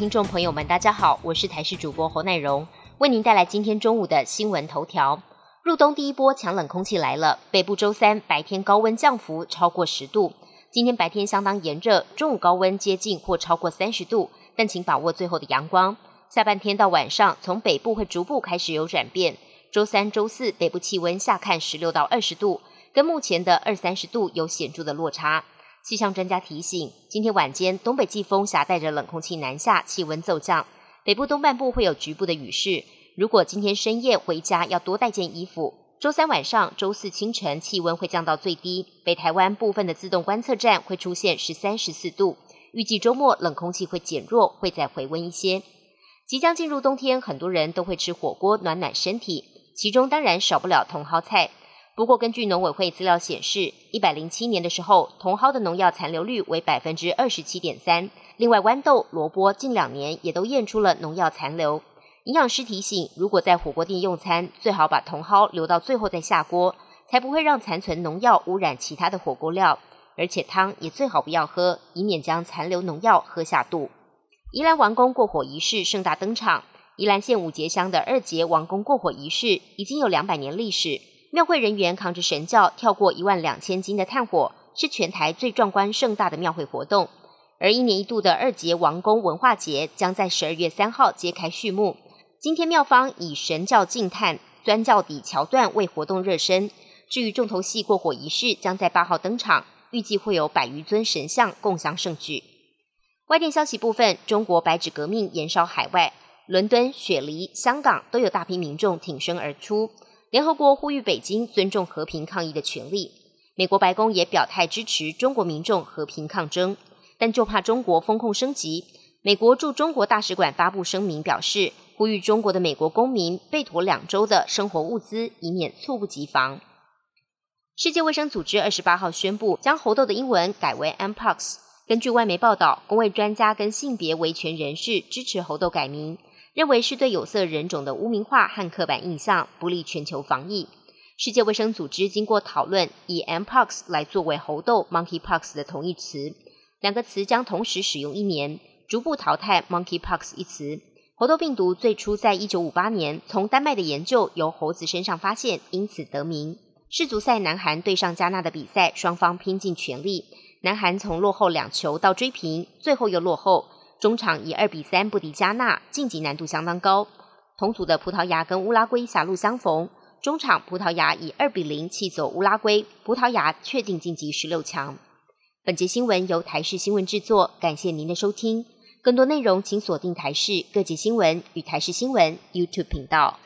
听众朋友们，大家好，我是台视主播侯乃荣，为您带来今天中午的新闻头条。入冬第一波强冷空气来了，北部周三白天高温降幅超过十度。今天白天相当炎热，中午高温接近或超过三十度，但请把握最后的阳光。下半天到晚上，从北部会逐步开始有转变。周三、周四北部气温下看十六到二十度，跟目前的二三十度有显著的落差。气象专家提醒，今天晚间东北季风夹带着冷空气南下，气温骤降，北部东半部会有局部的雨势。如果今天深夜回家要多带件衣服。周三晚上、周四清晨气温会降到最低，北台湾部分的自动观测站会出现十三、十四度。预计周末冷空气会减弱，会再回温一些。即将进入冬天，很多人都会吃火锅暖暖身体，其中当然少不了茼蒿菜。不过，根据农委会资料显示，一百零七年的时候，茼蒿的农药残留率为百分之二十七点三。另外，豌豆、萝卜近两年也都验出了农药残留。营养师提醒，如果在火锅店用餐，最好把茼蒿留到最后再下锅，才不会让残存农药污染其他的火锅料。而且汤也最好不要喝，以免将残留农药喝下肚。宜兰王宫过火仪式盛大登场。宜兰县五节乡的二节王宫过火仪式已经有两百年历史。庙会人员扛着神轿跳过一万两千斤的炭火，是全台最壮观盛大的庙会活动。而一年一度的二节王宫文化节将在十二月三号揭开序幕。今天庙方以神教敬炭、钻教底桥段为活动热身。至于重头戏过火仪式，将在八号登场，预计会有百余尊神像共襄盛举。外电消息部分，中国白纸革命延烧海外，伦敦、雪梨、香港都有大批民众挺身而出。联合国呼吁北京尊重和平抗议的权利。美国白宫也表态支持中国民众和平抗争，但就怕中国风控升级。美国驻中国大使馆发布声明表示，呼吁中国的美国公民备妥两周的生活物资，以免猝不及防。世界卫生组织二十八号宣布，将猴痘的英文改为 mpox。根据外媒报道，公卫专家跟性别维权人士支持猴痘改名。认为是对有色人种的污名化和刻板印象，不利全球防疫。世界卫生组织经过讨论，以 mpox 来作为猴痘 monkeypox 的同义词，两个词将同时使用一年，逐步淘汰 monkeypox 一词。猴痘病毒最初在一九五八年从丹麦的研究由猴子身上发现，因此得名。世足赛南韩对上加纳的比赛，双方拼尽全力，南韩从落后两球到追平，最后又落后。中场以二比三不敌加纳，晋级难度相当高。同组的葡萄牙跟乌拉圭狭路相逢，中场葡萄牙以二比零气走乌拉圭，葡萄牙确定晋级十六强。本节新闻由台视新闻制作，感谢您的收听。更多内容请锁定台视各节新闻与台视新闻 YouTube 频道。